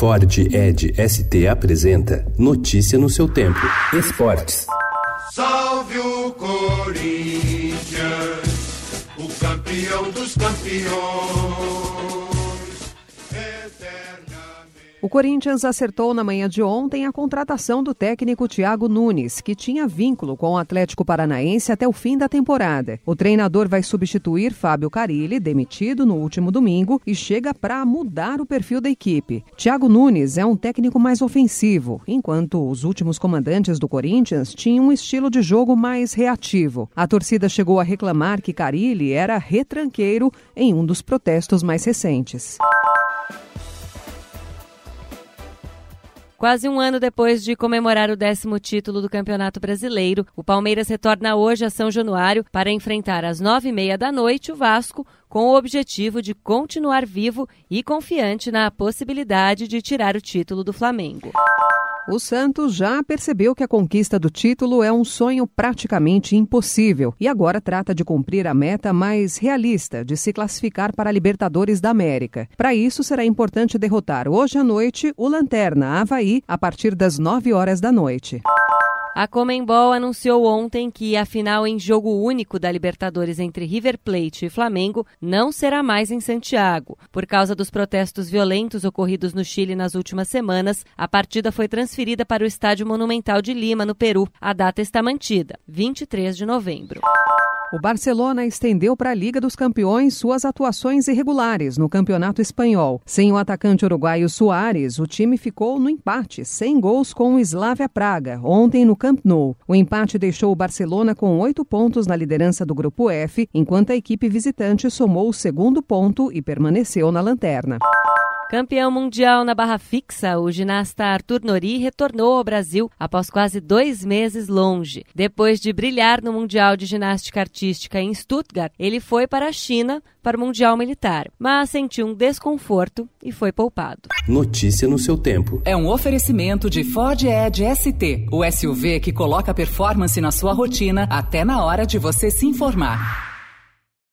Ford Ed ST apresenta Notícia no seu tempo. Esportes. Salve o Corinthians, o campeão dos campeões. O Corinthians acertou na manhã de ontem a contratação do técnico Thiago Nunes, que tinha vínculo com o Atlético Paranaense até o fim da temporada. O treinador vai substituir Fábio Carilli, demitido no último domingo, e chega para mudar o perfil da equipe. Thiago Nunes é um técnico mais ofensivo, enquanto os últimos comandantes do Corinthians tinham um estilo de jogo mais reativo. A torcida chegou a reclamar que Carilli era retranqueiro em um dos protestos mais recentes. Quase um ano depois de comemorar o décimo título do Campeonato Brasileiro, o Palmeiras retorna hoje a São Januário para enfrentar às nove e meia da noite o Vasco, com o objetivo de continuar vivo e confiante na possibilidade de tirar o título do Flamengo. O Santos já percebeu que a conquista do título é um sonho praticamente impossível e agora trata de cumprir a meta mais realista de se classificar para a Libertadores da América. Para isso, será importante derrotar hoje à noite o Lanterna Havaí a partir das 9 horas da noite. A Comembol anunciou ontem que a final em jogo único da Libertadores entre River Plate e Flamengo não será mais em Santiago. Por causa dos protestos violentos ocorridos no Chile nas últimas semanas, a partida foi transferida para o Estádio Monumental de Lima, no Peru. A data está mantida, 23 de novembro. O Barcelona estendeu para a Liga dos Campeões suas atuações irregulares no Campeonato Espanhol. Sem o atacante uruguaio Soares, o time ficou no empate, sem gols com o Slavia Praga, ontem no Camp Nou. O empate deixou o Barcelona com oito pontos na liderança do Grupo F, enquanto a equipe visitante somou o segundo ponto e permaneceu na lanterna. Campeão mundial na barra fixa, o ginasta Arthur Nori retornou ao Brasil após quase dois meses longe. Depois de brilhar no Mundial de Ginástica Artística em Stuttgart, ele foi para a China para o Mundial Militar, mas sentiu um desconforto e foi poupado. Notícia no seu tempo. É um oferecimento de Ford Edge ST, o SUV que coloca performance na sua rotina até na hora de você se informar.